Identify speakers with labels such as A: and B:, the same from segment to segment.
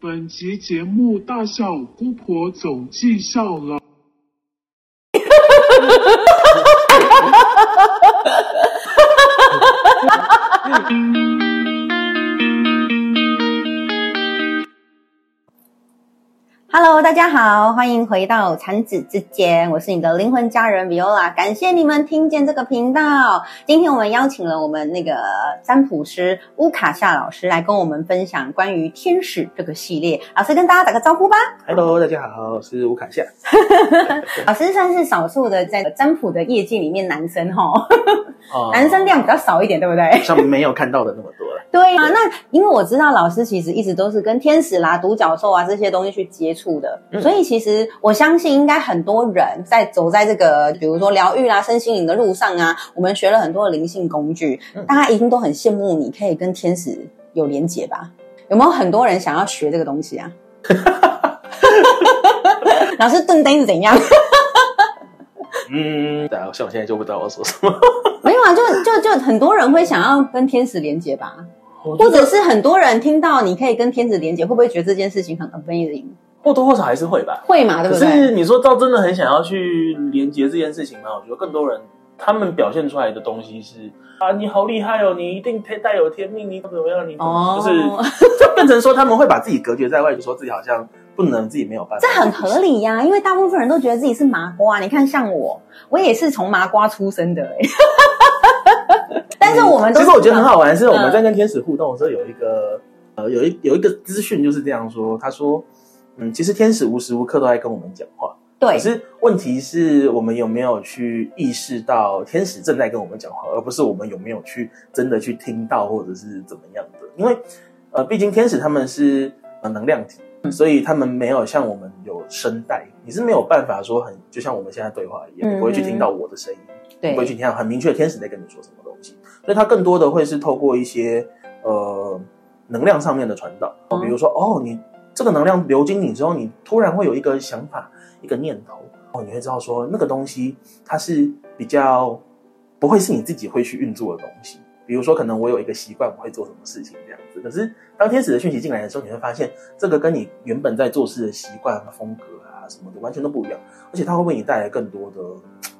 A: 本集节目大笑姑婆总计笑了。
B: Hello，大家好，欢迎回到产子之间，我是你的灵魂家人 Viola，感谢你们听见这个频道。今天我们邀请了我们那个占卜师乌卡夏老师来跟我们分享关于天使这个系列。老师跟大家打个招呼吧。
C: Hello，大家好，我是乌卡夏。
B: 老师算是少数的在占卜的业界里面男生哈，
C: 哦
B: 男生量比较少一点，对不对？
C: 像没有看到的那么多了。
B: 对啊，那因为我知道老师其实一直都是跟天使啦、独角兽啊这些东西去接触的，
C: 嗯
B: 所以其实我相信应该很多人在走在这个比如说疗愈啦、身心灵的路上啊，我们学了很多的灵性工具，
C: 嗯
B: 大家一定都很羡慕你可以跟天使有连结吧？有没有很多人想要学这个东西啊？老师顿呆是怎样？
C: 嗯，对啊，像我现在就不知道我说什么，
B: 没有啊，就就就很多人会想要跟天使连结吧，
C: 或
B: 或者是很多人听到你可以跟天使连结，会不会觉得这件事情很 amazing？
C: 或多或少还是会吧。
B: 会嘛，对
C: 可
B: 不对？
C: 可是你说到真的很想要去连接这件事情吗？我觉得更多人他们表现出来的东西是啊，你好厉害哦，你一定天带有天命，你怎么样？你怎么
B: 哦
C: 就是 就变成说他们会把自己隔绝在外，就说自己好像不能，自己没有办法。
B: 这很合理呀、因为大部分人都觉得自己是麻瓜。你看，像我，我也是从麻瓜出生的、欸，但是我们都
C: 其实我觉得很好玩，是我
B: 嗯
C: 们在跟天使互动的时候，有一个呃，有一有一个资讯就是这样说，他说，嗯，其实天使无时无刻都在跟我们讲话，
B: 对
C: 可是问题是我们有没有去意识到天使正在跟我们讲话，而不是我们有没有去真的去听到或者是怎么样的？因为呃，毕竟天使他们是呃能量体。所以他们没有像我们有声带，你是没有办法说很就像我们现在对话一样，不会去听到我的声音，
B: 对
C: 你不会去听到很明确的天使在跟你说什么东西。所以他更多的会是透过一些呃能量上面的传导，
B: 哦
C: 比如说哦，你这个能量流经你之后，你突然会有一个想法、一个念头，哦，你会知道说那个东西它是比较不会是你自己会去运作的东西。比如说，可能我有一个习惯，我会做什么事情这样子。可是当天使的讯息进来的时候，你会发现这个跟你原本在做事的习惯、风格啊什么的完全都不一样，而且它会为你带来更多的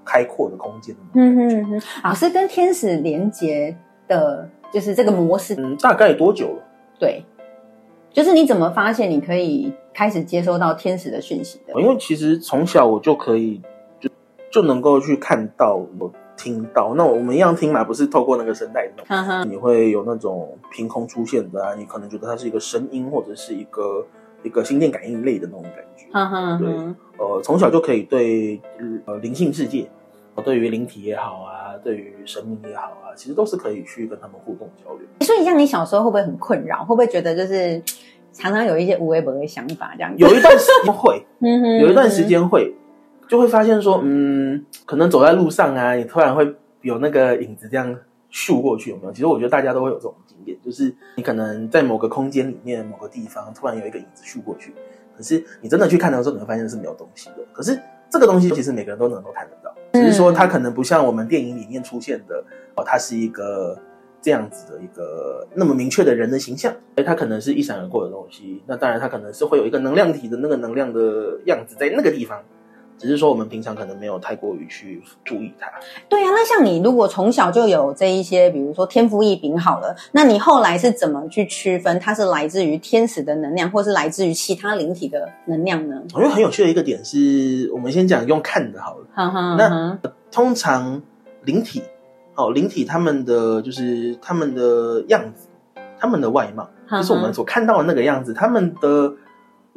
C: 开阔的空间。
B: 嗯哼哼，老师跟天使连接的，就是这个模式，
C: 嗯，大概多久了？
B: 对，就是你怎么发现你可以开始接收到天使的讯息的？
C: 因为其实从小我就可以就就能够去看到、我听到。那我们一样听嘛，不是透过那个声带那种，
B: 哈哈，
C: 你会有那种凭空出现的啊，你可能觉得它是一个声音，或者是一个一个心电感应类的那种感觉。对，呃，从小就可以对呃灵性世界，呃对于灵体也好啊，对于生命也好啊，其实都是可以去跟他们互动交流。
B: 所以像你小时候会不会很困扰？会不会觉得就是 常常有一些无微不微的想法这样子？
C: 有一段时间会，
B: 嗯哼
C: 有一段时间会，就会发现说，嗯，可能走在路上啊，你突然会有那个影子这样咻过去，有没有？其实我觉得大家都会有这种经验，就是你可能在某个空间里面、某个地方，突然有一个影子咻过去，可是你真的去看的时候，你会发现是没有东西的。可是这个东西其实每个人都能够看得到，只是说它可能不像我们电影里面出现的哦，它是一个。这样子的一个那么明确的人的形象，哎，它可能是一闪而过的东西。那当然，它可能是会有一个能量体的那个能量的样子在那个地方，只是说我们平常可能没有太过于去注意它。
B: 对啊，那像你如果从小就有这一些，比如说天赋异禀好了，那你后来是怎么去区分它是来自于天使的能量，或是来自于其他灵体的能量呢？
C: 我觉得很有趣的一个点是，我们先讲用看的好了。
B: 哈哈，
C: 那通常灵体，哦，灵体他们的就是他们的样子，他们的外貌，就是我们所看到的那个样子。他们的，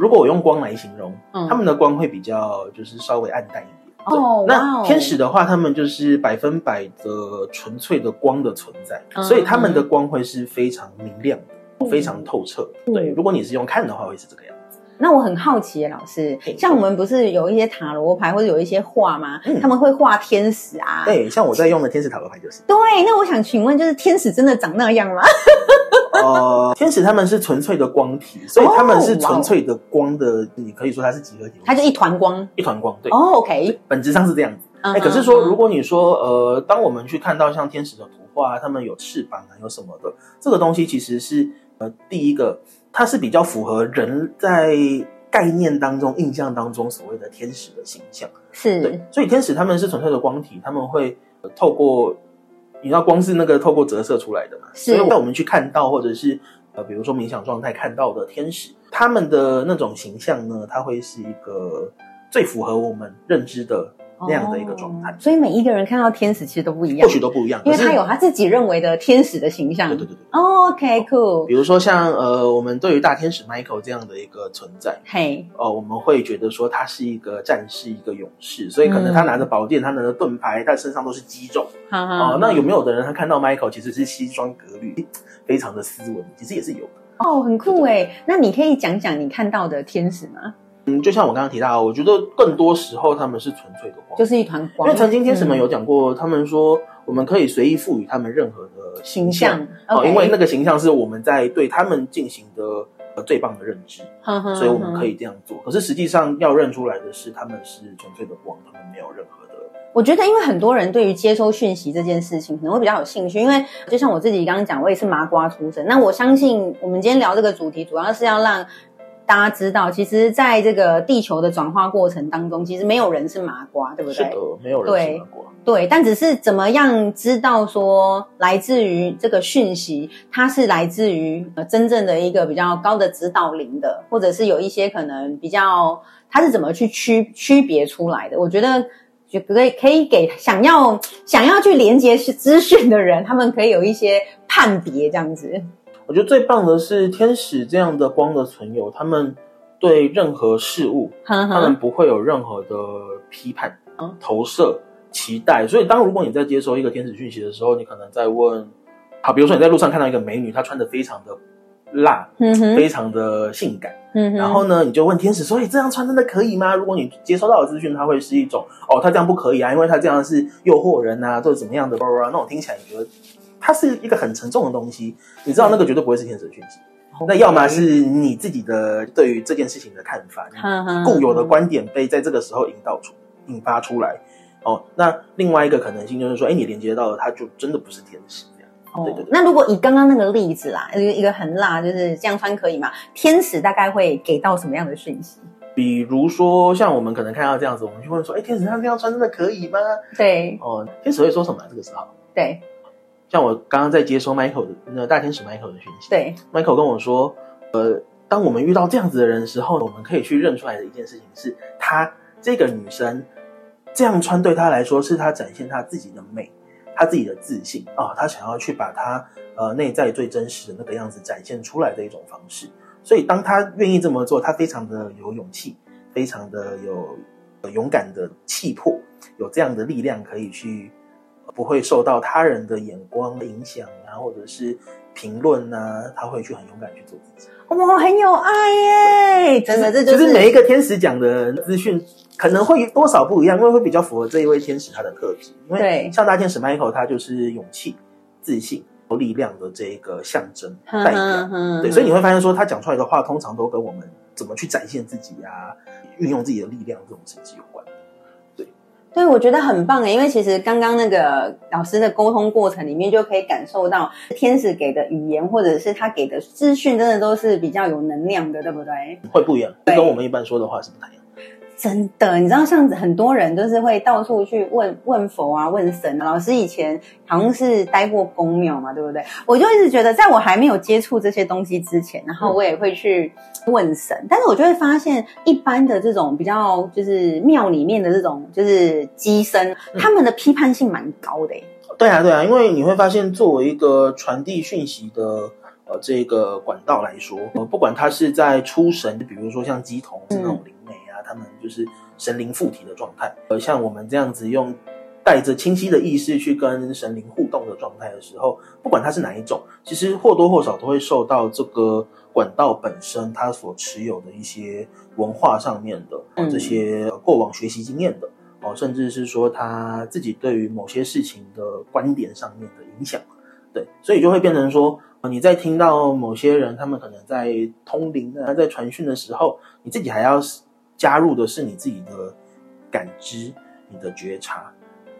C: 如果我用光来形容，
B: 嗯。
C: 他们的光会比较就是稍微暗淡一点。
B: 哦，
C: 那
B: 哦。
C: 天使的话，他们就是百分百的纯粹的光的存在，
B: 嗯
C: 所以他们的光会是非常明亮的，非常透彻对，如果你是用看的话，会是这个样子。
B: 那我很好奇耶，老师，像我们不是有一些塔罗牌或者有一些画吗？
C: 嗯
B: 他们会画天使啊。
C: 对，像我在用的天使塔罗牌就是，
B: 对，那我想请问，就是天使真的长那样吗？
C: 呃，天使他们是纯粹的光体，所以他们是纯粹的光的，你可以说它是几何体，
B: 它就一团光。
C: 一团光，对，
B: 哦，OK，
C: 本质上是这样子。
B: 哎
C: 哎、可是说，如果你说，呃，当我们去看到像天使的图画，他们有翅膀啊，有什么的，这个东西其实是呃，第一个，它是比较符合人在概念当中、印象当中所谓的天使的形象。
B: 是。
C: 对，所以天使他们是纯粹的光体，他们会呃透过，你知道光是那个透过折射出来的嘛，
B: 是。
C: 所以在我们去看到或者是呃，比如说冥想状态看到的天使，他们的那种形象呢，它会是一个最符合我们认知的那样的一个状态
B: 哦，所以每一个人看到天使其实都不一样
C: 或，许都不一样，
B: 因为他有他自己认为的天使的形象。
C: 对对对对。
B: 哦 OK，cool，
C: 比如说像呃，我们对于大天使 Michael 这样的一个存在，
B: 嘿，
C: 呃，我们会觉得说他是一个战士，一个勇士，所以可能他拿着宝剑，他拿着盾牌，他身上都是肌肉。
B: 哈哈
C: 哦，那有没有的人他看到 Michael 其实是西装革履，非常的斯文，其实也是有的。
B: 哦，很酷哎。那你可以讲讲你看到的天使吗？
C: 嗯，就像我刚刚提到，我觉得更多时候他们是纯粹的光，
B: 就是一团光
C: 因
B: 光。
C: 为曾经天使们
B: 嗯
C: 有讲过，他们说我们可以随意赋予他们任何的
B: 形
C: 象
B: 象，
C: 哦，因为那个形象是我们在对他们进行的呃最棒的认知，所以我们可
B: 以。
C: 以这样做。可是实际上要认出来的是，他们是纯粹的光，他们没有任何的。
B: 我觉得，因为很多人对于接收讯息这件事情可能会比较有兴趣，因为就像我自己刚刚讲，我也是麻瓜出身。那我相信我们今天聊这个主题，主要是要让大家知道，其实在这个地球的转化过程当中，其实没有人是麻瓜，对不对？
C: 是的，没有人是麻瓜。
B: 对，但只是怎么样知道说来自于这个讯息，它是来自于呃真正的一个比较高的指导灵的，或者是有一些可能比较它是怎么去区区别出来的？我觉得就可以可以给想要想要去连接资讯的人，他们可以有一些判别这样子。
C: 我觉得最棒的是天使这样的光的存有，他们对任何事物，
B: 哼
C: 他们，不会有任何的批判
B: 嗯、
C: 投射、期待。所以，当如果你在接收一个天使讯息的时候，你可能在问，好，比如说你在路上看到一个美女，她穿的非常的辣，
B: 嗯，
C: 非常的性感，
B: 嗯，
C: 然后呢，你就问天使说：“哎，这样穿真的可以吗？”如果你接收到的资讯，它会是一种哦，他这样不可以啊，因为他这样是诱惑人啊，或者怎么样的，那种听起来你觉得它是一个很沉重的东西，你知道那个绝对不会是天使的讯息。那要么是你自己的对于这件事情的看法，固有的观点被在这个时候引导出、引发出来。哦，那另外一个可能性就是说，哎，你连接到了，它就真的不是天使这样。
B: 哦
C: 对对对
B: 那如果以刚刚那个例子啦，一个一个很辣，就是这样穿可以吗？天使大概会给到什么样的讯息？
C: 比如说，像我们可能看到这样子，我们就问说，哎，天使他这样穿真的可以吗？
B: 对
C: 哦，天使会说什么啊？这个时候，
B: 对
C: 像我刚刚在接收 Michael 的那大天使 Michael 的讯息，
B: 对
C: ，，Michael 跟我说，呃，当我们遇到这样子的人的时候，我们可以去认出来的一件事情是，她这个女生这样穿对她来说，是她展现她自己的美，她自己的自信啊，她想要去把她呃内在最真实的那个样子展现出来的一种方式。所以，当她愿意这么做，她非常的有勇气，非常的有呃勇敢的气魄，有这样的力量可以去。不会受到他人的眼光影响啊，或者是评论啊，他会去很勇敢去做自己。
B: 哇，很有爱耶！真的，这就是
C: 每一个天使讲的资讯可能会多少不一样，因为会比较符合这一位天使他的特质。因为像大天使 Michael，他就是勇气、自信、有力量的这一个象征代表。对，所以你会发现说，他讲出来的话，通常都跟我们怎么去展现自己啊，运用自己的力量这种事情有关。
B: 对，我觉得很棒诶，因为其实刚刚那个老师的沟通过程里面，就可以感受到天使给的语言，或者是他给的资讯，真的都是比较有能量的，对不对？
C: 会不一样，
B: 这
C: 跟我们一般说的话是不太一样。
B: 真的，你知道，像很多人都是会到处去问问佛啊、问神啊。老师以前好像是待过公庙嘛，对不对？我就一直觉得，在我还没有接触这些东西之前，然后我也会去问神，但是我就会发现，一般的这种比较就是庙里面的这种就是机身，他们的批判性蛮高的、欸。
C: 对啊，对啊，因为你会发现，作为一个传递讯息的呃这个管道来说，呃，不管它是在出神，比如说像鸡童是那种他们就是神灵附体的状态，而，像我们这样子用带着清晰的意识去跟神灵互动的状态的时候，不管它是哪一种，其实或多或少都会受到这个管道本身它所持有的一些文化上面的、这些过往学习经验的。哦，甚至是说他自己对于某些事情的观点上面的影响，对，所以就会变成说，呃你在听到某些人他们可能在通灵啊，在传讯的时候，你自己还要加入的是你自己的感知、你的觉察。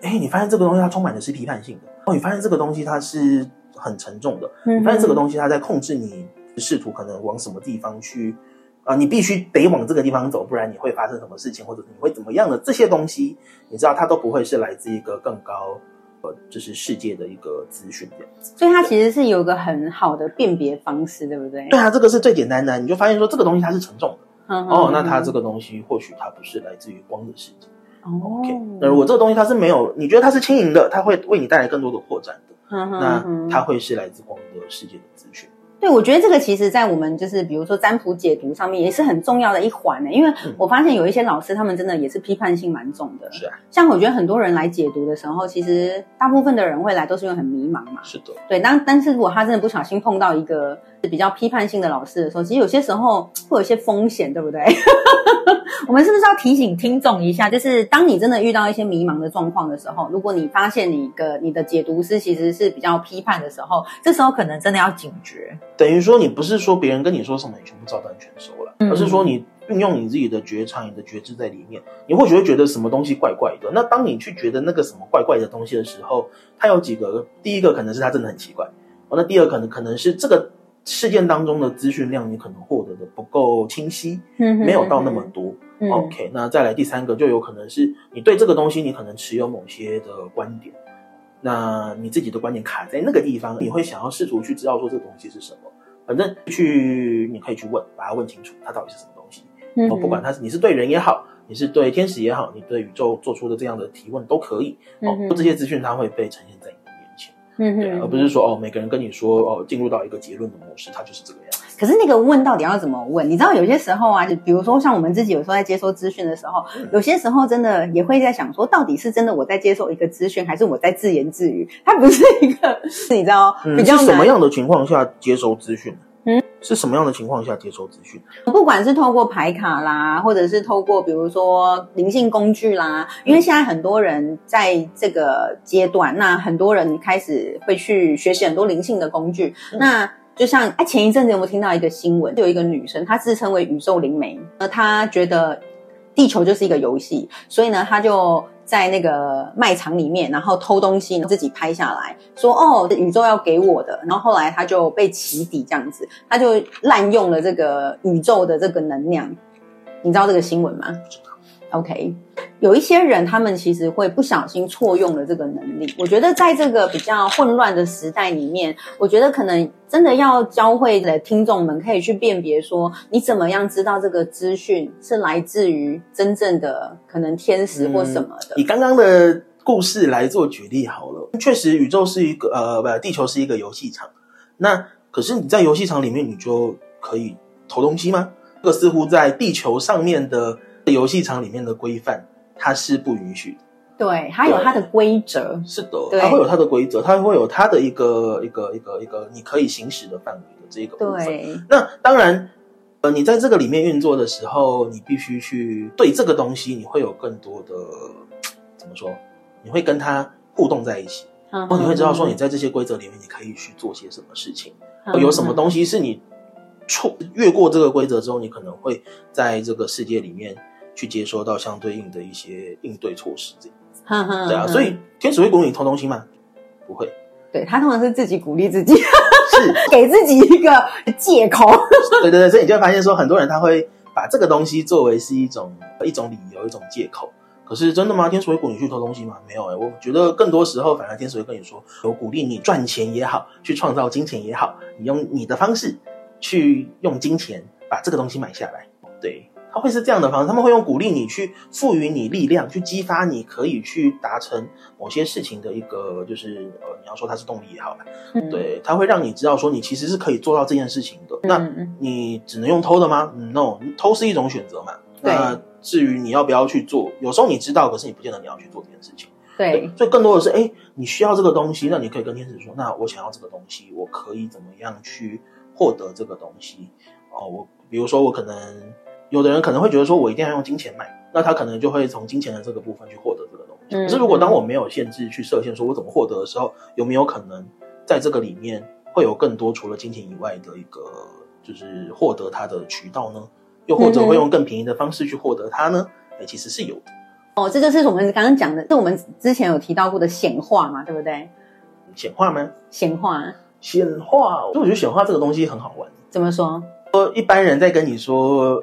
C: 哎，你发现这个东西它充满的是批判性的，哦，你发现这个东西它是很沉重的，
B: 嗯
C: 你发现这个东西它在控制你试图可能往什么地方去啊、你必须得往这个地方走，不然你会发生什么事情，或者你会怎么样的这些东西，你知道它都不会是来自一个更高呃，就是世界的一个资讯这样子。
B: 所以它其实是有个很好的辨别方式，对不对？
C: 对啊，这个是最简单的，你就发现说这个东西它是沉重的。
B: 嗯
C: 哦，那它这
B: 个
C: 个东西或许它不是来自于光的世界。
B: 哦
C: OK，那如果这个东西它是没有，你觉得它是轻盈的，它会为你带来更多的扩展的，那它会是来自光的世界的资讯。
B: 对，我觉得这个其实，在我们就是比如说占卜解读上面也是很重要的一环呢，因为
C: 嗯
B: 我发现有一些老师他们真的也是批判性蛮重的。
C: 是啊，
B: 像我觉得很多人来解读的时候，其实大部分的人会来都是因为很迷茫嘛。
C: 是的，
B: 对，当但是如果他真的不小心碰到一个比较批判性的老师的时候，其实有些时候 会有一些风险，对不对？我们是不是要提醒听众一下，就是当你真的遇到一些迷茫的状况的时候，如果你发现你的你的解读师其实是比较批判的时候，这时候可能真的要警觉。
C: 等于说你不是说别人跟你说什么，你全部照单全收了，
B: 嗯
C: 而是说你运用你自己的觉察、你的觉知在里面，你或许会觉得什么东西怪怪的。那当你去觉得那个什么怪怪的东西的时候，它有几个，第一个可能是它真的很奇怪，哦，那第二可能可能是这个事件当中的资讯量你可能获得的不够清晰，
B: 嗯
C: 没有到那么多。
B: 嗯
C: OK，那再来第三个就有可能是你对这个东西你可能持有某些的观点，那你自己的观点卡在那个地方，你会想要试图去知道说这个东西是什么。反正去你可以去问，把它问清楚，它到底是什么东西。
B: 嗯
C: 哦，不管它是你是对人也好，你是对天使也好，你对宇宙做出的这样的提问都可以。哦
B: 嗯，
C: 这些资讯它会被呈现在
B: 嗯
C: 对啊，而不是说哦每个人跟你说哦进入到一个结论的模式，它就是这个样子。
B: 可是那个问到底要怎么问？你知道有些时候啊，就比如说像我们自己有时候在接收资讯的时候，
C: 嗯
B: 有些时候真的也会在想说，到底是真的我在接受一个资讯，还是我在自言自语？它不是一个，你知道
C: 嗯，
B: 比较
C: 什么样的情况下接收资讯？
B: 嗯，
C: 是什么样的情况下接收资讯？
B: 不管是透过牌卡啦，或者是透过比如说灵性工具啦，因为现在很多人在这个阶段，那很多人开始会去学习很多灵性的工具。
C: 嗯
B: 那就像哎，前一阵子有没有听到一个新闻？有一个女生，她自称为宇宙灵媒，呃，她觉得地球就是一个游戏，所以呢，她就在那个卖场里面，然后偷东西，自己拍下来，说哦，宇宙要给我的。然后后来他就被起底，这样子，他就滥用了这个宇宙的这个能量。你知道这个新闻吗？OK，有一些人他们其实会不小心错用了这个能力。我觉得在这个比较混乱的时代里面，我觉得可能真的要教会的听众们可以去辨别说，你怎么样知道这个资讯是来自于真正的可能天使或什么的。
C: 以刚刚的故事来做举例好了，确实宇宙是一个呃不，地球是一个游戏场。那可是你在游戏场里面，你就可以投东西吗？这个似乎在地球上面的游戏场里面的规范，它是不允许的。
B: 对，它有它的规则。
C: 是的，它会有它的规则，它会有它的一个一个一个一个你可以行使的范围的这个部分。
B: 对，
C: 那当然，呃，你在这个里面运作的时候，你必须去对这个东西，你会有更多的怎么说？你会跟它互动在一起，
B: 然
C: 然后你会知道说你在这些规则里面，你可以去做些什么事情，
B: 嗯
C: 有什么东西是你错越过这个规则之后，你可能会在这个世界里面去接收到相对应的一些应对措施。对啊，所以天使会鼓励你偷东西吗？不会，
B: 对他通常是自己鼓励自己，
C: 是
B: 给自己一个借口。
C: 对对对，所以你就会发现说，很多人他会把这个东西作为是一种一种理由、一种借口。可是真的吗？天使会鼓励你去偷东西吗？没有哎、我觉得更多时候，反而天使会跟你说，我鼓励你赚钱也好，去创造金钱也好，你用你的方式去用金钱把这个东西买下来。对，他会是这样的方式，他们会用鼓励你去赋予你力量，去激发你可以去达成某些事情的一个，就是呃，你要说它是动力也好吧，
B: 嗯，
C: 对，他会让你知道说你其实是可以做到这件事情的。那你只能用偷的吗、嗯、？No，偷是一种选择嘛。
B: 对
C: 那至于你要不要去做，有时候你知道，可是你不见得你要去做这件事情。
B: 对，
C: 所以更多的是，哎，你需要这个东西，那你可以跟天使说，那我想要这个东西，我可以怎么样去获得这个东西？哦，我比如说我可能有的人可能会觉得说我一定要用金钱买，那他可能就会从金钱的这个部分去获得这个东西。
B: 嗯
C: 可是如果当我没有限制去设限，说我怎么获得的时候，有没有可能在这个里面会有更多除了金钱以外的一个就是获得它的渠道呢？又或者会用更便宜的方式去获得它呢？哎，其实是有的。
B: 哦，这就是我们刚刚讲的，是我们之前有提到过的显化嘛，对不对？
C: 显化吗？
B: 显化，
C: 显化，所以我觉得显化这个东西很好玩。
B: 怎么说？
C: 说一般人在跟你说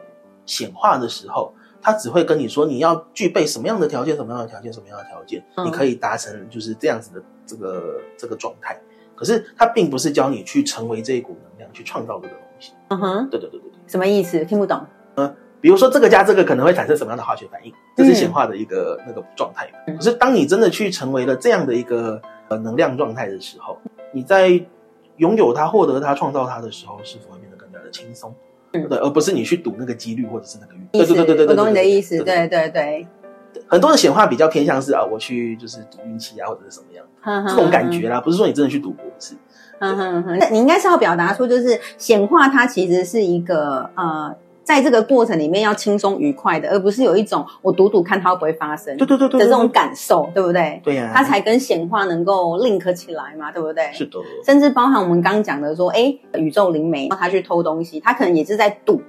C: 显化的时候，他只会跟你说你要具备什么样的条件，什么样的条件，什么样的条件，
B: 嗯
C: 你可以达成就是这样子的这个这个状态。可是他并不是教你去成为这一股能量，去创造这个东西。
B: 嗯哼，
C: 对对对对对。
B: 什么意思？听不懂。
C: 比如说这个加这个可能会产生什么样的化学反应，这是显化的一个、那个状态。
B: 嗯
C: 可是当你真的去成为了这样的一个呃能量状态的时候，你在拥有它、获得它、创造它的时候，是否会变得更加的轻松？
B: 嗯
C: 对，而不是你去赌那个几率或者是那个运。对对对对对，
B: 我懂你的意思。
C: 对
B: 对对对，
C: 很多的显化比较偏向是啊，我去就是赌运气啊，或者是什么样
B: 这
C: 这种感觉。啦，不是说你真的去赌博，不是。
B: 嗯哼哼，你应该是要表达出，就是显化它其实是一个呃，在这个过程里面要轻松愉快的，而不是有一种我赌赌看它会不会发生
C: 对对对对，
B: 的这种感受，对不对？
C: 对呀，
B: 它才跟显化能够 link 起来嘛，对不对？
C: 是的，
B: 甚至包含我们刚讲的说，哎，宇宙灵媒他去偷东西，他可能也是在赌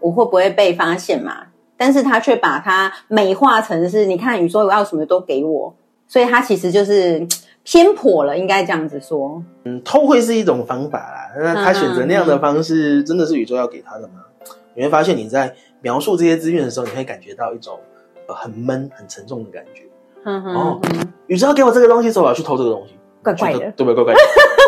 B: 我会不会被发现嘛，但是他却把它美化成是，你看宇宙我要什么都给我，所以他其实就是偏颇了，应该这样子说。
C: 嗯，偷会是一种方法啦。那他选择那样的方式，真的是宇宙要给他的吗？你会发现你在描述这些资讯的时候，你会感觉到一种、呃、很闷、很沉重的感觉。
B: 嗯哼
C: 哦
B: 哼，
C: 宇宙要给我这个东西，所以我要去偷这个东西，
B: 怪怪的
C: 对不对？怪怪的，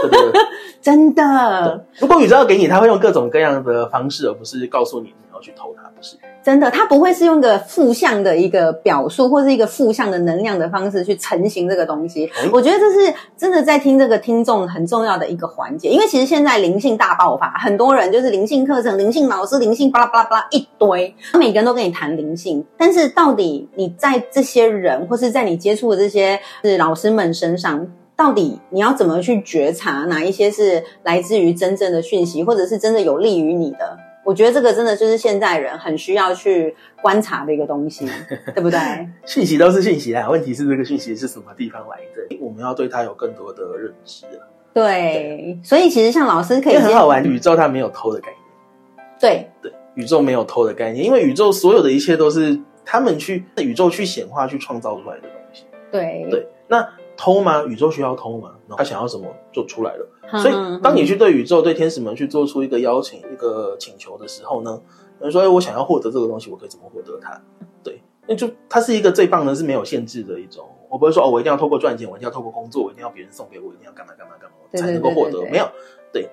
C: 对对对。
B: 真的。
C: 如果宇宙要给你，他会用各种各样的方式，而不是告诉你去偷它，不是？
B: 真的，它不会是用一个负向的一个表述，或是一个负向的能量的方式去成型这个东西。
C: 哎
B: 我觉得这是真的在听这个听众很重要的一个环节，因为其实现在灵性大爆发，很多人就是灵性课程、灵性老师、灵性巴拉巴拉巴拉一堆，每个人都跟你谈灵性，但是到底你在这些人，或是在你接触的这些是老师们身上。到底你要怎么去觉察哪一些是来自于真正的讯息，或者是真的有利于你的？我觉得这个真的就是现在人很需要去观察的一个东西，对不对？
C: 信息都是信息啊，问题是这个信息是什么地方来的？我们要对它有更多的认知啊。
B: 对，所以其实像老师可以
C: 很好玩，宇宙它没有偷的概念。
B: 对，
C: 对，宇宙没有偷的概念，因为宇宙所有的一切都是他们去宇宙去显化、去创造出来的东西。
B: 对，
C: 对，那偷吗？宇宙需要偷吗？然后他想要什么就出来了。
B: 嗯
C: 所以，当你去对宇宙、对天使们去做出一个邀请、一个请求的时候呢，有人说：“哎，我想要获得这个东西，我可以怎么获得它？”对，那就它是一个最棒的，是没有限制的一种。我不会说哦，我一定要透过赚钱，我一定要透过工作，我一定要别人送给我，一定要干嘛干嘛干嘛
B: 对
C: 才能够获得。没有，对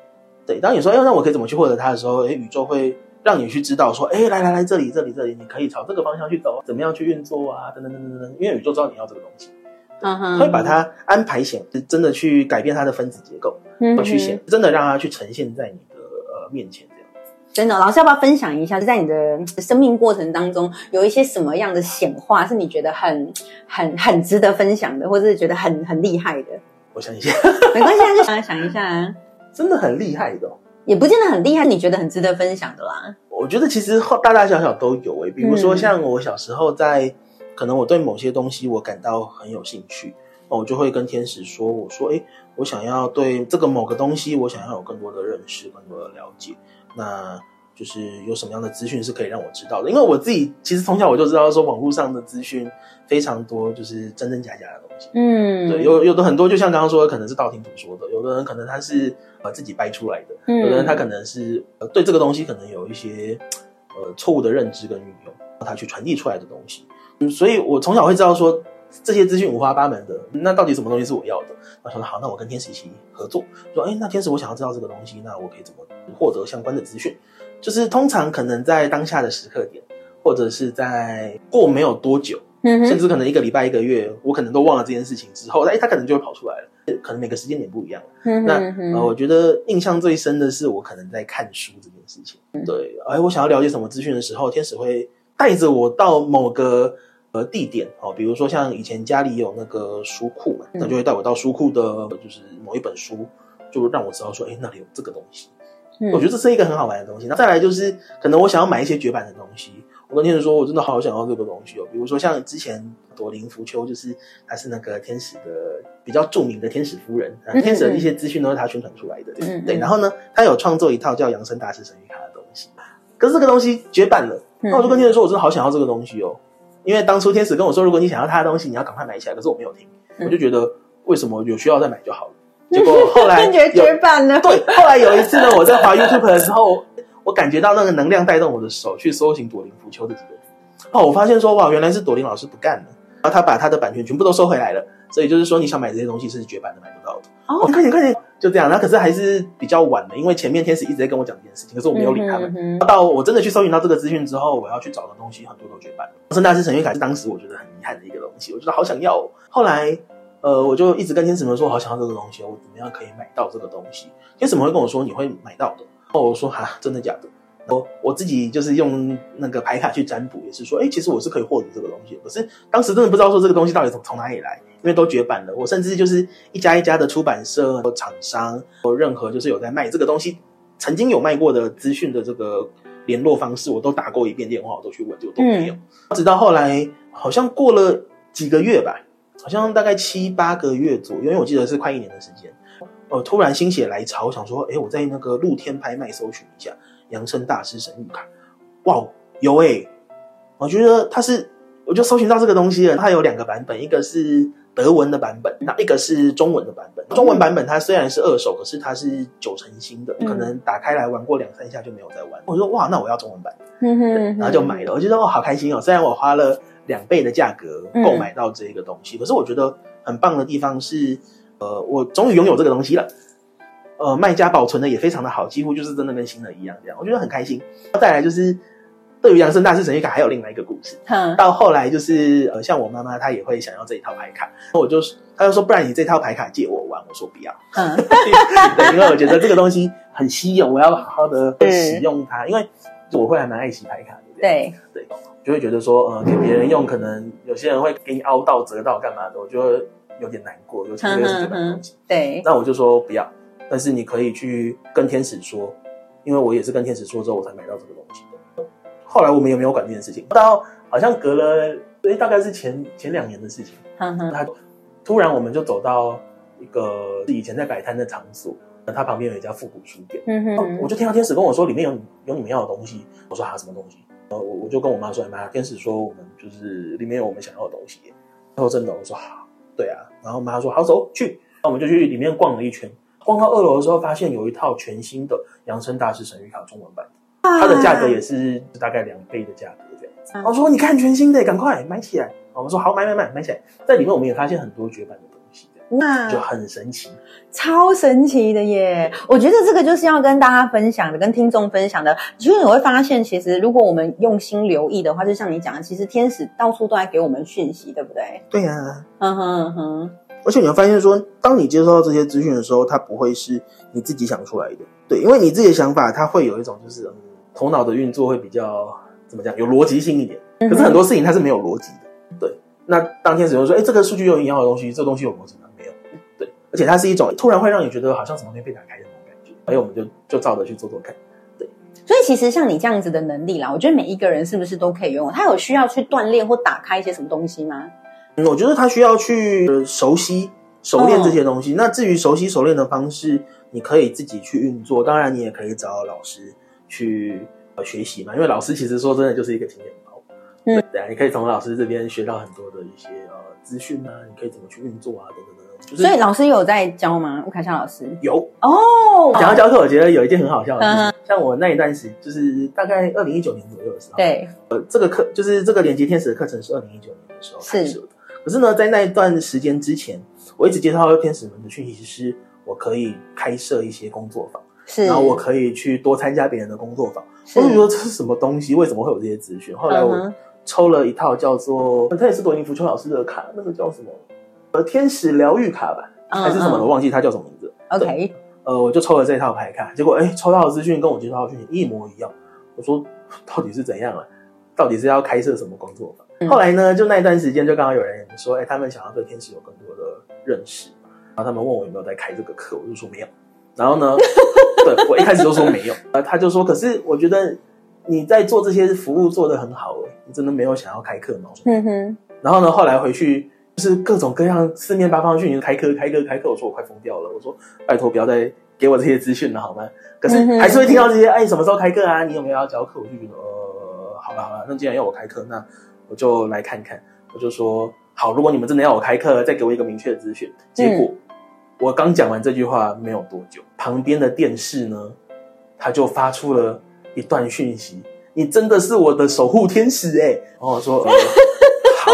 C: 对。当你说：“哎，那我可以怎么去获得它的时候，哎，宇宙会让你去知道说：哎，来来来，这里这里这里，你可以朝这个方向去走，怎么样去运作啊？等等等等等等。因为宇宙知道你要这个东西。
B: 嗯哼
C: 会把它安排显，真的去改变它的分子结构，
B: 嗯
C: 去显，真的让它去呈现在你的呃面前这样。
B: 真的，老师要不要分享一下，在你的生命过程当中，有一些什么样的显化是你觉得很、很、很值得分享的，或者是觉得很、很厉害的？
C: 我想一下，
B: 没关系啊，就想想一下啊，
C: 真的很厉害的哦、
B: 也不见得很厉害，你觉得很值得分享的啦。
C: 我觉得其实大大小小都有诶、比如说
B: 嗯
C: 像我小时候在，可能我对某些东西我感到很有兴趣，那我就会跟天使说，我说，诶，我想要对这个某个东西，我想要有更多的认识，更多的了解，那就是有什么样的资讯是可以让我知道的？因为我自己其实从小我就知道说，网络上的资讯非常多，就是真真假假的东西。
B: 嗯，
C: 对，有有的很多，就像刚刚说的，可能是道听途说的；有的人可能他是呃自己掰出来的；
B: 嗯
C: 有的人他可能是呃对这个东西可能有一些呃错误的认知跟运用，他去传递出来的东西。嗯，所以我从小会知道说这些资讯五花八门的，那到底什么东西是我要的？我想说好，那我跟天使一起合作，说哎，那天使我想要知道这个东西，那我可以怎么获得相关的资讯？就是通常可能在当下的时刻点，或者是在过没有多久。
B: 嗯，
C: 甚至可能一个礼拜、一个月，我可能都忘了这件事情之后，哎，他可能就会跑出来了。可能每个时间点不一样。那我觉得印象最深的是我可能在看书这件事情。
B: 嗯
C: 对，哎，我想要了解什么资讯的时候，天使会带着我到某个呃地点哦，比如说像以前家里有那个书库嘛，
B: 嗯
C: 那就会带我到书库的，就是某一本书，就让我知道说，哎，那里有这个东西。
B: 嗯
C: 我觉得这是一个很好玩的东西。那再来就是，可能我想要买一些绝版的东西，我跟天使说，我真的好想要这个东西哦。比如说像之前朵琳浮丘，就是她是那个天使的比较著名的天使夫人，天使的一些资讯都是她宣传出来的。对，然后呢，她有创作一套叫《扬声大师神谕卡》的东西，可是这个东西绝版了。
B: 嗯
C: 那我就跟天使说，我真的好想要这个东西哦，因为当初天使跟我说，如果你想要他的东西，你要赶快买起来。可是我没有听，
B: 嗯
C: 我就觉得为什么有需要再买就好了。结果后来
B: 感觉
C: 有
B: 绝版了。
C: 对，后来有一次呢，我在滑 YouTube 的时候，我感觉到那个能量带动我的手去搜寻朵林浮丘的几个字。哦，我发现说哇，原来是朵林老师不干了，然后他把他的版权全部都收回来了。所以就是说，你想买这些东西是绝版的，买不到的。
B: 哦
C: 哦，快点快点，就这样。那可是还是比较晚的，因为前面天使一直在跟我讲这件事情，可是我没有理他们。到我真的去搜寻到这个资讯之后，我要去找的东西很多都绝版了。圣大师神谕卡是当时我觉得很遗憾的一个东西，我觉得好想要、哦。后来，呃，我就一直跟天使们说，好想要这个东西，我怎么样可以买到这个东西？天使们会跟我说你会买到的。哦，我说哈，真的假的？我我自己就是用那个牌卡去占卜，也是说，哎、其实我是可以获得这个东西。可是当时真的不知道说这个东西到底从从哪里来，因为都绝版了。我甚至就是一家一家的出版社、厂商，或任何就是有在卖这个东西，曾经有卖过的资讯的这个联络方式，我都打过一遍电话，我都去问，就都没有。直到后来，好像过了几个月吧，好像大概七八个月左右，因为我记得是快一年的时间。呃，突然心血来潮，我想说，哎，我在那个露天拍卖搜寻一下扬声大师神谕卡，哇，有哎、我觉得它是，我就搜寻到这个东西了。它有两个版本，一个是德文的版本，那一个是中文的版本。中文版本它虽然是二手，可是它是九成新的，
B: 嗯
C: 可能打开来玩过两三下就没有再玩。我说哇，那我要中文版。然后就买了。我觉得哦，好开心哦！虽然我花了两倍的价格
B: 嗯
C: 购买到这个东西，可是我觉得很棒的地方是，呃，我终于拥有这个东西了。呃，卖家保存的也非常的好，几乎就是真的跟新的一样，这样我觉得很开心。再来就是，对于扬声大师神谕卡还有另外一个故事。
B: 哼，
C: 到后来就是呃，像我妈妈她也会想要这一套牌卡，我就她就说，不然你这套牌卡借我玩，我说不要。
B: 嗯，
C: 对，因为我觉得这个东西很稀有，我要好好的使用它。因为我会还蛮爱惜牌卡的，这样
B: 对，
C: 就会觉得说，呃，给别人用，可能有些人会给你凹到、折到干嘛的，我就会有点难过，尤其是这个东西。
B: 对，
C: 那我就说不要，但是你可以去跟天使说，因为我也是跟天使说之后，我才买到这个东西的。后来我们也没有管这件事情，到好像隔了，诶，大概是前前两年的事情。
B: 哼哼，
C: 他突然我们就走到一个以前在摆摊的场所，他旁边有一家复古书店。
B: 嗯哼，
C: 我就听到天使跟我说里面有有你们要的东西，我说啊什么东西？呃，我我就跟我妈说，哎妈，天使说我们就是里面有我们想要的东西。然后真的，我说好，对啊。然后妈说好走去，那我们就去里面逛了一圈。逛到二楼的时候，发现有一套全新的扬声大师神谕卡中文版，它的价格也是大概两倍的价格这样子。
B: 啊
C: 我说你看全新的，赶快买起来。我们说好，买买买买起来。在里面我们也发现很多绝版的东西，
B: 那
C: 就很神奇。
B: 超神奇的耶！我觉得这个就是要跟大家分享的，跟听众分享的。就是你会发现，其实如果我们用心留意的话，就像你讲的，其实天使到处都在给我们讯息，对不对？
C: 对呀、
B: 嗯哼嗯哼，
C: 而且你会发现说，当你接收到这些资讯的时候，它不会是你自己想出来的，对，因为你自己的想法，它会有一种就是嗯，头脑的运作会比较怎么讲，有逻辑性一点。可是很多事情它是没有逻辑的，对。那当天使用说，哎，这个数据有营养的东西，这个东西有逻辑吗？没有，对。而且它是一种突然会让你觉得好像什么东西被打开的那种感觉，所以我们就就照着去做做看。
B: 所以其实像你这样子的能力啦，我觉得每一个人是不是都可以拥有？他有需要去锻炼或打开一些什么东西吗？
C: 嗯，我觉得他需要去、呃熟悉、熟练这些东西。那至于熟悉、熟练的方式，你可以自己去运作。当然，你也可以找老师去、呃、学习嘛，因为老师其实说真的就是一个经验包。
B: 嗯，
C: 对啊，你可以从老师这边学到很多的一些呃资讯啊，你可以怎么去运作啊，等等等等。就是
B: 所以老师有在教吗？吴凯夏老师
C: 有
B: 哦，
C: 讲到教课，我觉得有一件很好笑的事情，
B: 嗯
C: 像我那一段时，就是大概二零一九年左右的时候，
B: 对，
C: 呃，这个课就是这个连接天使的课程是二零一九年的时候开
B: 是
C: 设的。可是呢，在那一段时间之前，我一直接收到天使们的讯息是，我可以开设一些工作坊，
B: 是，
C: 然后我可以去多参加别人的工作坊。
B: 是
C: 我就觉得这是什么东西？为什么会有这些资讯？后来我抽了一套叫做，它也是朵尼福秋老师的卡，那个叫什么？呃，天使疗愈卡吧，
B: 嗯
C: 还是什么的？忘记它叫什么名字。
B: OK，
C: 呃，我就抽了这套牌卡，结果哎，抽到的资讯跟我接收到的讯息一模一样。我说到底是怎样啊？到底是要开设什么工作坊？
B: 嗯
C: 后来呢，就那一段时间，就刚好有人说，哎，他们想要对天使有更多的认识，然后他们问我有没有在开这个课，我就说没有。然后呢，对我一开始就说没有，呃，他就说，可是我觉得你在做这些服务做得很好，哎，你真的没有想要开课吗？
B: 嗯哼，
C: 然后呢，后来回去就是各种各样四面八方去，你，开课开课开课，我说我快疯掉了，我说拜托不要再给我这些资讯了好吗？可是还是会听到这些，哎，什么时候开课啊？你有没有要教课？我就觉得呃，好了好了，那既然要我开课，那我就来看看。我就说好，如果你们真的要我开课，再给我一个明确的资讯。结果、我刚讲完这句话没有多久，旁边的电视呢，他就发出了一段讯息：“你真的是我的守护天使哎！”然后我说：“呃、好。”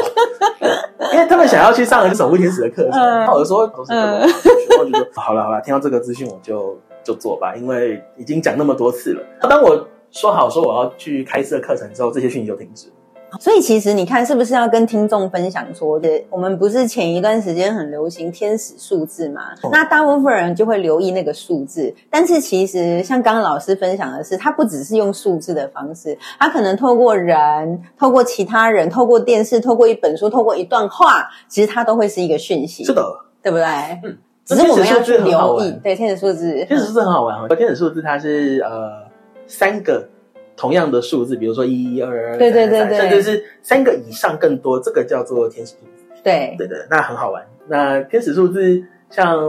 C: 因为他们想要去上一个守护天使的课程，
B: 嗯
C: 然后我就说都是课程，然后我就说好了好了，听到这个资讯我就就做吧，因为已经讲那么多次了。当我说好说我要去开设课程之后，这些讯息就停止了。
B: 所以其实你看，是不是要跟听众分享说的？我们不是前一段时间很流行天使数字嘛？
C: 哦
B: 那大部分人就会留意那个数字，但是其实像刚刚老师分享的是，他不只是用数字的方式，他可能透过人、透过其他人、透过电视、透过一本书、透过一段话，其实它都会是一个讯息，
C: 是的，
B: 对不对？
C: 嗯，
B: 只是我们要留意，对天使数字，
C: 天使数字很好玩哦，天使数字它是呃三个同样的数字，比如说一、二、二、
B: 对对对对
C: 三甚至是三个以上更多，这个叫做天使数字。
B: 对
C: 对对，那很好玩。那天使数字，像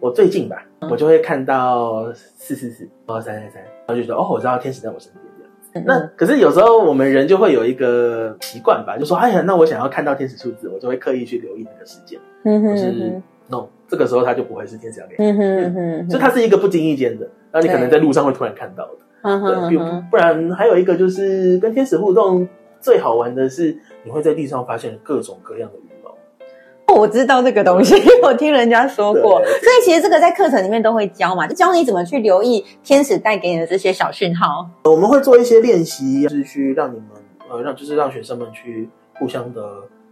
C: 我最近吧，
B: 嗯
C: 我就会看到四四四，然后三三三，然后就说哦，我知道天使在我身边这样。
B: 嗯
C: 那可是有时候我们人就会有一个习惯吧，就说哎呀，那我想要看到天使数字，我就会刻意去留意那个时间，
B: 嗯哼
C: 就是
B: 嗯
C: no，这个时候它就不会是天使要给你，
B: 哼嗯哼，
C: 就它是一个不经意间的，然后你可能在路上会突然看到的。
B: 嗯哼
C: 对，不然还有一个就是跟天使互动最好玩的是，你会在地上发现各种各样的羽毛。
B: 我知道这个东西，我听人家说过，所以其实这个在课程里面都会教嘛，就教你怎么去留意天使带给你的这些小讯号。
C: 我们会做一些练习，就是去让你们呃让就是让学生们去互相的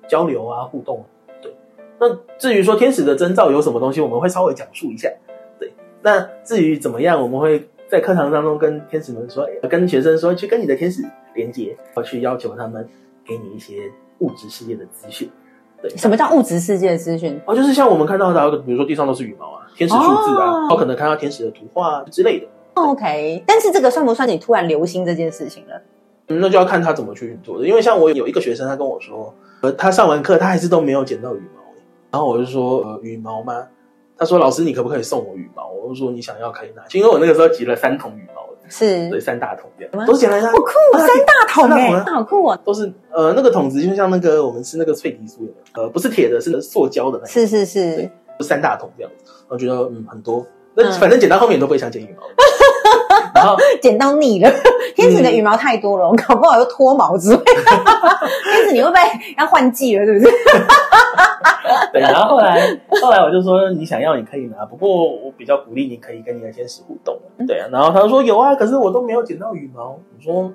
C: 交流啊互动。对，那至于说天使的征兆有什么东西，我们会稍微讲述一下。对，那至于怎么样，我们会在课堂当中跟天使们说，呃跟学生说去跟你的天使连接，要去要求他们给你一些物质世界的资讯。对，
B: 什么叫物质世界的资讯？
C: 哦，就是像我们看到的，比如说地上都是羽毛啊，天使数字啊，
B: 哦
C: 然后可能看到天使的图画、啊、之类的。
B: OK，但是这个算不算你突然留心这件事情了？
C: 嗯，那就要看他怎么去做的。因为像我有一个学生，他跟我说，呃，他上完课他还是都没有捡到羽毛欸，然后我就说，呃，羽毛吗？他说，老师，你可不可以送我羽毛？我就说，你想要可以拿。去，因为我那个时候集了三桶羽毛，
B: 是。
C: 对，三大桶这样，都捡来的啊，
B: 好酷，
C: 啊
B: 三大桶哎、好酷哦！
C: 都是呃那个桶子，就像那个我们吃那个脆皮酥有没有呃，不是铁的，是塑胶的那种，
B: 是是是，
C: 三大桶这样子，我觉得嗯很多，那
B: 嗯。
C: 反正捡到后面你都不会想捡羽毛，然后
B: 捡到腻了。天使的羽毛太多了，我搞不好又脱毛之类。天使你会不会要换季了？是不是？
C: 对，然后后来后来我就说你想要你可以拿，不过我比较鼓励你可以跟你的天使互动。对啊，然后他就说有啊，可是我都没有剪到羽毛。我说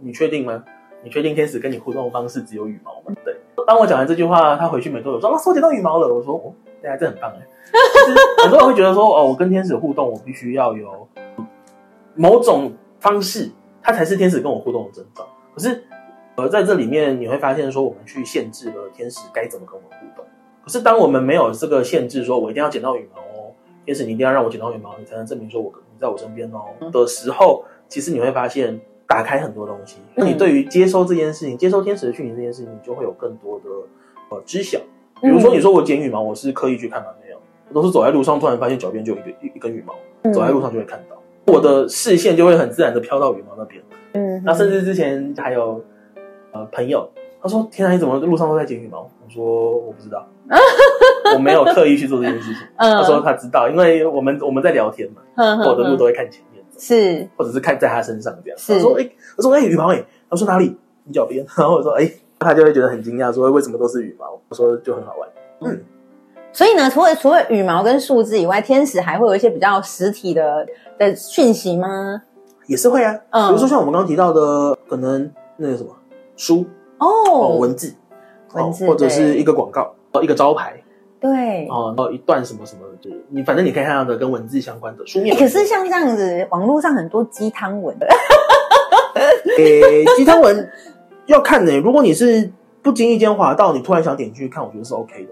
C: 你确定吗？你确定天使跟你互动的方式只有羽毛吗？对。当我讲完这句话，他回去没多久说老师我捡到羽毛了。我说哦，对啊，这很棒哎。就是很多人会觉得说哦，我跟天使互动，我必须要有某种方式，它才是天使跟我互动的征兆。可是呃，在这里面你会发现说，我们去限制了天使该怎么跟我们互动。可是当我们没有这个限制，说我一定要捡到羽毛哦，天使你一定要让我捡到羽毛，你才能证明说我你在我身边哦的时候，其实你会发现打开很多东西。那你对于接收这件事情，接收天使的讯息这件事情，你就会有更多的呃知晓。比如说你说我捡羽毛，我是刻意去看吗？没有，我都是走在路上，突然发现脚边就有一个一一根羽毛，走在路上就会看到，我的视线就会很自然的飘到羽毛那边。
B: 嗯，
C: 那甚至之前还有呃朋友，他说：“天啊，你怎么路上都在捡羽毛？”我说：“我不知道，我没有刻意去做这件事情。”
B: 嗯
C: 他说他知道，因为我们我们在聊天嘛，
B: 嗯
C: 我的路都会看前面，
B: 是
C: 或者是看在他身上这样。
B: 是
C: 他说：“哎、我说哎、羽毛哎、他说哪里？你脚边。”然后我说：“哎、他就会觉得很惊讶，说为什么都是羽毛？”我说就很好玩。嗯，
B: 所以呢，除了除了羽毛跟数字以外，天使还会有一些比较实体的的讯息吗？
C: 也是会啊，
B: 嗯
C: 比如说像我们刚刚提到的，可能那个什么书哦，
B: 哦，
C: 文字，哦
B: 文字
C: 或者是一个广告，哦，一个招牌，
B: 对。
C: 哦，然后一段什么什么，就是你反正你可以看到的跟文字相关的书面
B: 欸
C: 文字。
B: 可是像这样子，网络上很多鸡汤文，
C: 诶，鸡汤文要看呢、如果你是不经意间滑到，你突然想点进去看，我觉得是 OK 的。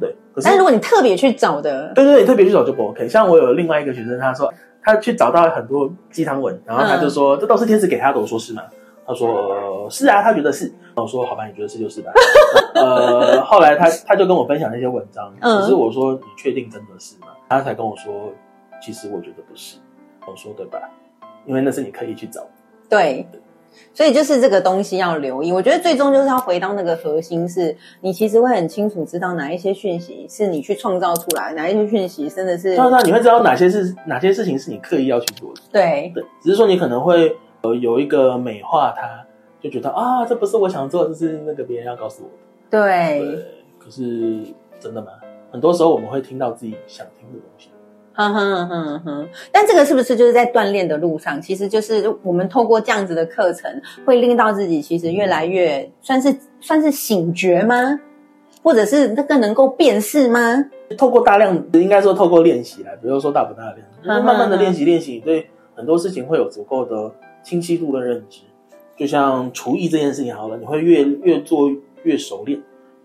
C: 对，可是
B: 但是如果你特别去找的，
C: 对对对，特别去找就不 OK。像我有另外一个学生，他说他去找到很多鸡汤文，然后他就说、这都是天使给他的。我说是吗？他说、呃是啊，他觉得是。我说好吧，你觉得是就是吧。呃，后来他他就跟我分享那些文章，
B: 嗯
C: 可是我说你确定真的是吗？他才跟我说，其实我觉得不是。我说对吧？因为那是你刻意去找的。
B: 对。所以就是这个东西要留意。我觉得最终就是要回到那个核心是，你其实会很清楚知道哪一些讯息是你去创造出来，哪一些讯息真的是
C: 当然，你会知道哪些是哪些事情是你刻意要去做的。
B: 对
C: 对，只是说你可能会呃有一个美化它，就觉得啊，这不是我想做的，这是那个别人要告诉我的。
B: 对，
C: 对，可是真的吗？很多时候我们会听到自己想听的东西。
B: 哼哼哼哼。但这个是不是就是在锻炼的路上，其实就是我们透过这样子的课程，会令到自己其实越来越算是算是醒觉吗？或者是那个能够辨识吗？
C: 透过大量，应该说透过练习来，比如说大不大量，慢慢的练习练习，你对很多事情会有足够的清晰度的认知。就像厨艺这件事情好了，你会越越做越熟练，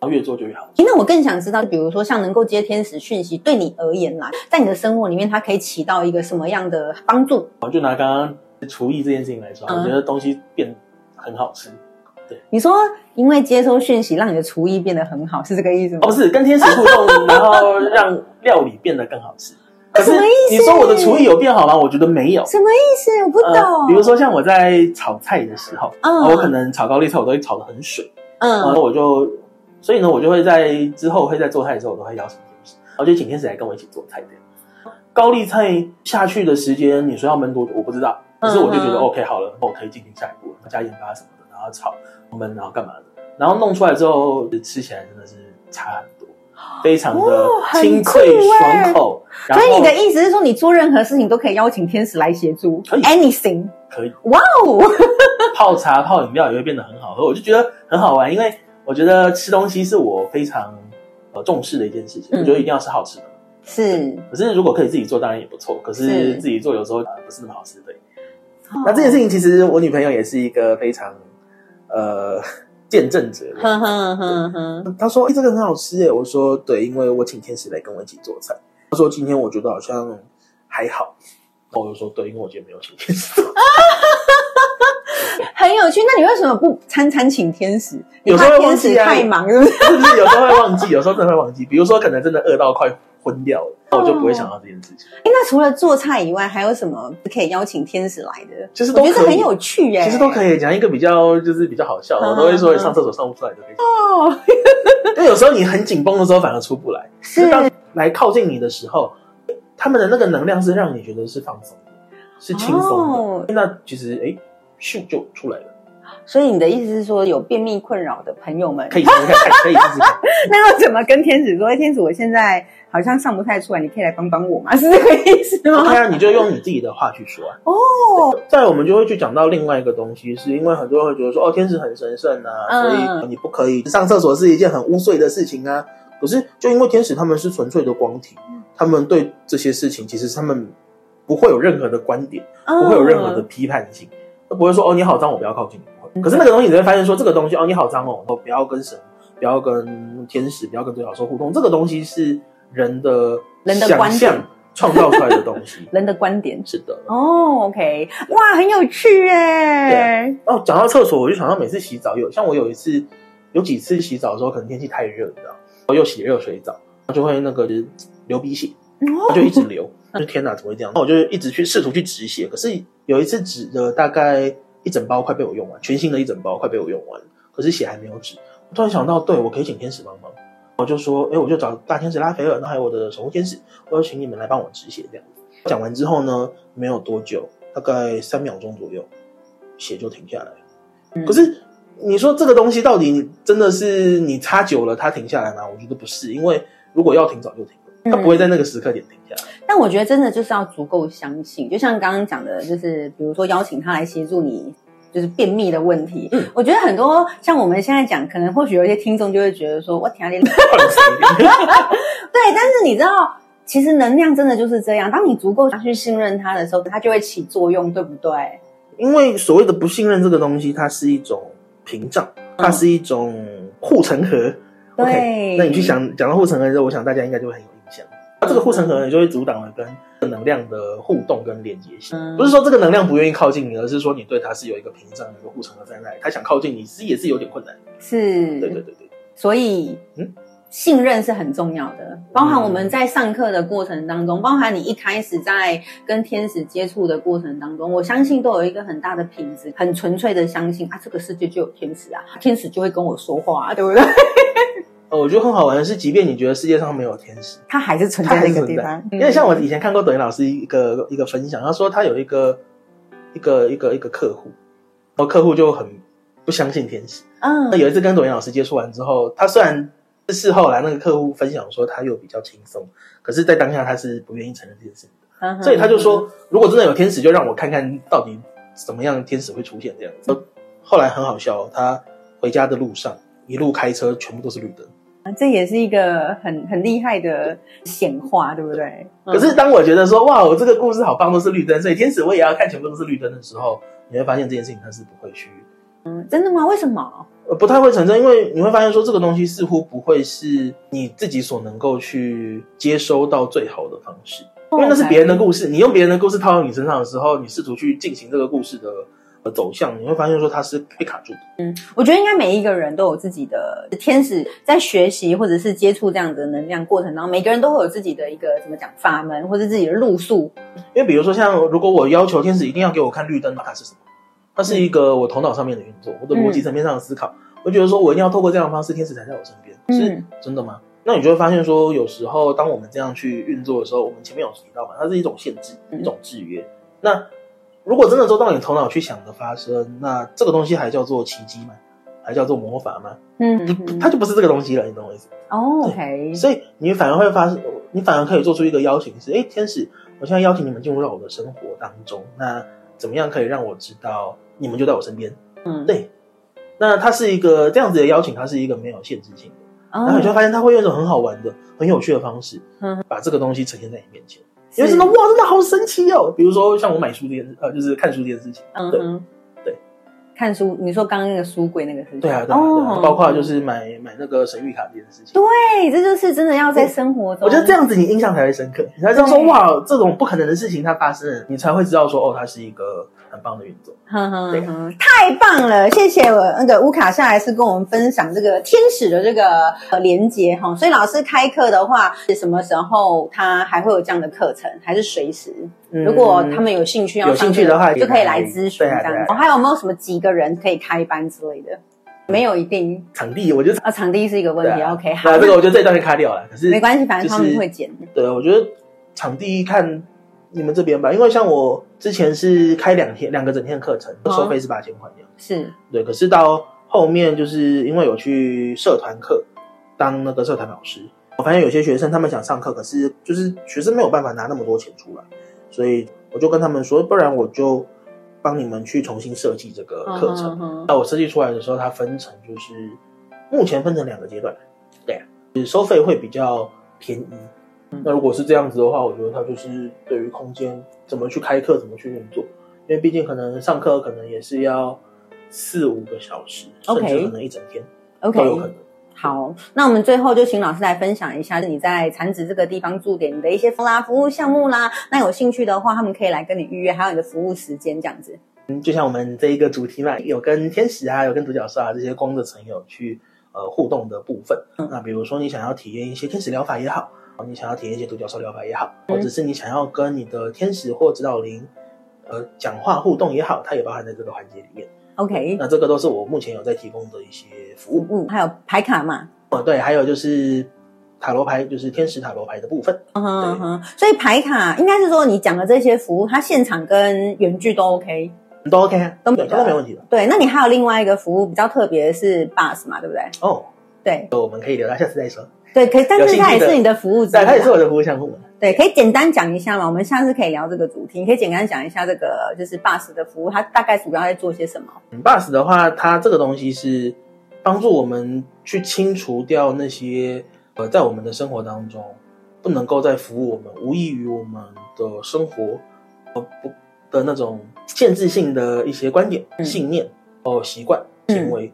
C: 越做就越好。
B: 诶那我更想知道，比如说像能够接天使讯息，对你而言啦，在你的生活里面，它可以起到一个什么样的帮助？
C: 我就拿刚刚厨艺这件事情来说，
B: 嗯
C: 我觉得东西变很好吃。
B: 你说，因为接收讯息，让你的厨艺变得很好，是这个意思吗？
C: 哦，不是跟天使互动，然后让料理变得更好吃。可是
B: 什么意思
C: 你说我的厨艺有变好吗？我觉得没有。
B: 什么意思？我不懂。
C: 呃，比如，说像我在炒菜的时候，
B: 嗯
C: 我可能炒高丽菜，我都会炒的很水，嗯然
B: 嗯
C: 后我就，所以呢，我就会在之后会在做菜的时候，我都会邀请天使，然后就请天使来跟我一起做菜这样。高丽菜下去的时间，你说要焖多久？我不知道，可是我就觉得
B: 嗯
C: OK 好了，我可以进行下一步，加盐巴什么的，然后炒焖，然后干嘛的，然后弄出来之后吃起来真的是差很多，非常的清脆爽口。
B: 所以你的意思是说，你做任何事情都可以邀请天使来协助
C: 可以
B: ？Anything？
C: 可以
B: 哇哦！
C: 泡茶、泡饮料也会变得很好喝，我就觉得很好玩，因为我觉得吃东西是我非常呃重视的一件事情，
B: 嗯
C: 我觉得一定要吃好吃的。
B: 是，
C: 可是如果可以自己做，当然也不错。可
B: 是
C: 是自己做有时候呃不是那么好吃，对。那这件事情其实我女朋友也是一个非常呃见证者。
B: 哼哼哼哼，
C: 她说：“哎、这个很好吃耶。”我说：“对，因为我请天使来跟我一起做菜。”她说：“今天我觉得好像还好。”我就说：“对，因为我今天没有请天使。
B: 很有趣。那你为什么不餐餐请天使？
C: 有时候
B: 天使太忙，是不是？
C: 有时候会忘记？有时候真的会忘记。比如说，可能真的饿到快昏掉了，那我就不会想到这件事情。
B: 诶那除了做菜以外，还有什么可以邀请天使来的？
C: 其实都可以
B: 我觉得很有趣耶。
C: 其实都可以讲一个比较就是比较好笑的，我都会说上厕所上不出来就可以。
B: 哦，
C: 因为有时候你很紧绷的时候反而出不来，
B: 是
C: 当来靠近你的时候，他们的那个能量是让你觉得是放松的，是轻松的。
B: 哦
C: 那其实哎，咻就出来了，
B: 所以你的意思是说，有便秘困扰的朋友们，
C: 可以试试看，可以试试看。
B: 那要怎么跟天使说？哎，天使，我现在好像上不太出来，你可以来帮帮我吗？是这个意思吗
C: ？OK 啊，你就用你自己的话去说啊。
B: 哦，
C: 再我们就会去讲到另外一个东西，是因为很多人会觉得说，哦，天使很神圣啊，
B: 嗯
C: 所以你不可以上厕所是一件很污秽的事情啊。可是就因为天使他们是纯粹的光体，他们对这些事情其实他们不会有任何的观点，不会有任何的批判性，都不会说哦你好脏，我不要靠近你。不会可是那个东西你会发现说，这个东西哦你好脏哦，我不要跟神，不要跟天使，不要跟最好兽互动。这个东西是人的
B: 人的观点
C: 创造出来的东西。
B: 人的观点。
C: 是的。
B: 哦，OK，哇，很有趣耶！
C: 哦，讲到厕所，我就想到每次洗澡有，像我有一次有几次洗澡的时候，可能天气太热，你知道，我又洗热水澡，就会那个流鼻血，
B: 哦
C: 就一直流，就天哪，怎么会这样？那我就一直去试图去止血，可是有一次止的大概一整包快被我用完，全新的一整包快被我用完，可是血还没有止。我突然想到，对我可以请天使帮忙，我就说，哎，我就找大天使拉斐尔，那还有我的守护天使，我就请你们来帮我止血这样。讲完之后呢，没有多久，大概三秒钟左右，血就停下来。
B: 嗯
C: 可是你说这个东西到底真的是你擦久了它停下来吗？我觉得不是，因为如果要停早就停了，它不会在那个时刻点停下来。
B: 但我觉得真的就是要足够相信，就像刚刚讲的，就是比如说邀请他来协助你。就是便秘的问题，
C: 嗯
B: 我觉得很多像我们现在讲，可能或许有一些听众就会觉得说，我天啊，你 对，但是你知道，其实能量真的就是这样，当你足够去信任它的时候，它就会起作用，对不对？
C: 因为所谓的不信任这个东西，它是一种屏障，它是一种护城河。
B: 对
C: 那你去想讲到护城河的时候，我想大家应该就会很。那这个护城河呢，就会阻挡了跟能量的互动跟连接性。
B: 嗯
C: 不是说这个能量不愿意靠近你，而是说你对它是有一个屏障、有一个护城河在那里，它想靠近你，其实也是有点困难。
B: 是，
C: 对对对对。
B: 所以，
C: 嗯
B: 信任是很重要的，包含我们在上课的过程当中，包含你一开始在跟天使接触的过程当中，我相信都有一个很大的品质，很纯粹的相信啊，这个世界就有天使啊，天使就会跟我说话、啊，对不对？
C: 呃，我觉得很好玩的是，即便你觉得世界上没有天使，
B: 它还是存在那个地方。。
C: 因为像我以前看过抖音老师一个一个分享，他说他有一个一个一个一个客户，然后客户就很不相信天使。
B: 嗯
C: 那有一次跟抖音老师接触完之后，他虽然是事后来那个客户分享说他又比较轻松，可是在当下他是不愿意承认这件事情的，
B: 嗯，
C: 所以他就说，如果真的有天使，就让我看看到底怎么样的天使会出现这样子。后来很好笑，他回家的路上一路开车全部都是绿灯。
B: 这也是一个很很厉害的显化，对不对？
C: 可是当我觉得说哇，我这个故事好棒，都是绿灯，所以天使我也要看全部都是绿灯的时候，你会发现这件事情它是不会去，
B: 嗯，真的吗？为什么？
C: 呃，不太会成真，因为你会发现说这个东西似乎不会是你自己所能够去接收到最好的方式，因为那是别人的故事，你用别人的故事套到你身上的时候，你试图去进行这个故事的呃走向，你会发现说它是被卡住的。
B: 嗯我觉得应该每一个人都有自己的天使，在学习或者是接触这样子的能量过程当中，每个人都会有自己的一个怎么讲法门，或者自己的路数。
C: 因为比如说像如果我要求天使一定要给我看绿灯，它是什么？它是一个我头脑上面的运作，我的逻辑层面上的思考。我觉得说我一定要透过这样的方式，天使才在我身边，
B: 嗯
C: 是真的吗？那你就会发现说，有时候当我们这样去运作的时候，我们前面有提到嘛，它是一种限制，
B: 嗯
C: 一种制约。那如果真的都到你头脑去想的发生，那这个东西还叫做奇迹吗？还叫做魔法吗？
B: 嗯
C: 不，它就不是这个东西了，你懂我意思？
B: 哦，OK，
C: 所以你反而会发生，你反而可以做出一个邀请是：哎，天使，我现在邀请你们进入到我的生活当中。那怎么样可以让我知道你们就在我身边？
B: 嗯，
C: 对，那它是一个这样子的邀请，它是一个没有限制性的。
B: 哦，
C: 然后你就会发现，它会用一种很好玩的、很有趣的方式
B: 嗯，
C: 把这个东西呈现在你面前。因为真的哇，真的好神奇哦！比如说像我买书这件，呃，就是看书这件事情，对
B: 嗯哼，
C: 对，
B: 看书，你说刚刚那个书柜那个事情，
C: 对啊，对啊，对啊
B: 哦，
C: 包括就是买买那个神谕卡这件事情。
B: 对，这就是真的要在生活中，
C: 我觉得这样子你印象才会深刻，你才知道说哇，这种不可能的事情它发生了，你才会知道说哦，它是一个很棒的运作。对，
B: 太棒了！谢谢我那个乌卡下来是跟我们分享这个天使的这个呃连接哈。所以老师开课的话，是什么时候他还会有这样的课程？还是随时？
C: 嗯
B: 如果他们有兴趣要
C: 有
B: 上
C: 兴趣的话
B: 就可以来咨询这样子。还有没有什么几个人可以开班之类的？没有一定
C: 场地，我觉得
B: 啊，场地是一个问题。
C: 啊
B: OK，好
C: 那，这个我觉得这一段就卡掉了。可是
B: 没关系，反正他们会剪。
C: 对，我觉得场地看你们这边吧，因为像我之前是开两天两个整天的课程，
B: 哦
C: 收费是八千块这样。
B: 是，
C: 对，可是到后面就是因为有去社团课当那个社团老师，我发现有些学生他们想上课，可是就是学生没有办法拿那么多钱出来，所以我就跟他们说，不然我就帮你们去重新设计这个课程。那我设计出来的时候，它分成就是目前分成两个阶段，对啊，就是收费会比较便宜。
B: 嗯
C: 那如果是这样子的话，我觉得他就是对于空间怎么去开课，怎么去运作，因为毕竟可能上课可能也是要四五个小时甚至可能一整天
B: OK，
C: 都有可能。
B: 好，那我们最后就请老师来分享一下你在产子这个地方驻点的一些服啦服务项目啦。那有兴趣的话，他们可以来跟你预约，还有你的服务时间这样子。
C: 嗯，就像我们这一个主题嘛，有跟天使啊，有跟独角兽啊这些光的层有去呃互动的部分。
B: 嗯
C: 那比如说你想要体验一些天使疗法也好，你想要体验一些独角兽疗法也好，
B: 嗯
C: 或者是你想要跟你的天使或指导灵呃讲话互动也好，它也包含在这个环节里面。
B: OK，
C: 那这个都是我目前有在提供的一些服务。
B: 嗯，还有牌卡嘛，
C: 哦，对，还有就是塔罗牌，就是天使塔罗牌的部分。
B: 嗯哼嗯哼，所以牌卡应该是说你讲的这些服务，它现场跟原剧都 OK。
C: 都 OK 啊，
B: 都
C: 对，都没问题的。
B: 对，那你还有另外一个服务比较特别的是 bus 嘛，对不对？
C: 哦，
B: 对
C: 我们可以留到下次再说。
B: 对，可以，但是它也是你的服务之一
C: 对，
B: 啊。
C: 它也是我的服务项目嘛。
B: 对，可以简单讲一下嘛？我们下次可以聊这个主题，你可以简单讲一下这个就是 bus 的服务，它大概主要在做些什么？
C: 嗯 bus 的话，它这个东西是帮助我们去清除掉那些呃，在我们的生活当中不能够再服务我们、无异于我们的生活呃不的那种限制性的一些观点、
B: 嗯
C: 信念、哦习惯、行为，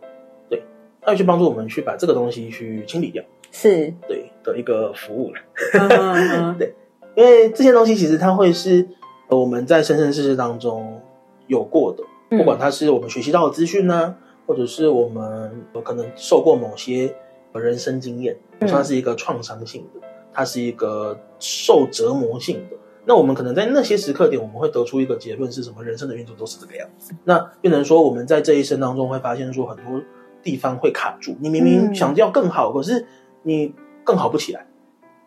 C: 对，它会去帮助我们去把这个东西去清理掉，
B: 是，
C: 对的一个服务。
B: 了嗯
C: 对，因为这些东西其实它会是呃我们在生生世世当中有过的，
B: 嗯
C: 不管它是我们学习到的资讯呢，或者是我们有可能受过某些人生经验，它是一个创伤性的，它是一个受折磨性的。那我们可能在那些时刻点，我们会得出一个结论是什么？人生的运作都是这个样子。那变成说，我们在这一生当中会发现说，很多地方会卡住。你明明想要更好，可是你更好不起来。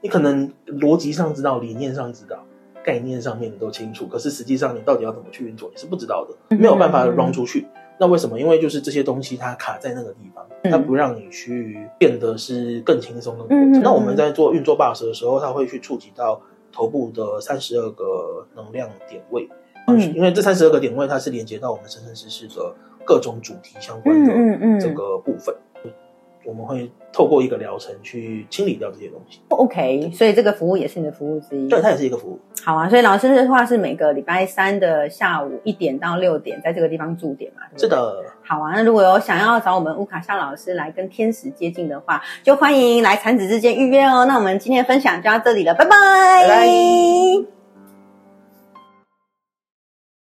C: 你可能逻辑上知道，理念上知道，概念上面你都清楚，可是实际上你到底要怎么去运作，你是不知道的，没有办法 run 出去。那为什么？因为就是这些东西它卡在那个地方，它不让你去变得是更轻松的过程。那我们在做运作 box 的时候，它会去触及到头部的三十二个能量点位，嗯，因为这三十二个点位它是连接到我们生生世世的各种主题相关的这个部分。我们会透过一个疗程去清理掉这些东西。
B: OK，所以这个服务也是你的服务之一。
C: 对，它也是一个服务。
B: 好啊，所以老师的话是每个礼拜三的下午一点到六点，在这个地方驻点嘛？
C: 是的。
B: 好啊，那如果有想要找我们乌卡夏老师来跟天使接近的话，就欢迎来产子之间预约哦。那我们今天的分享就到这里了，拜拜。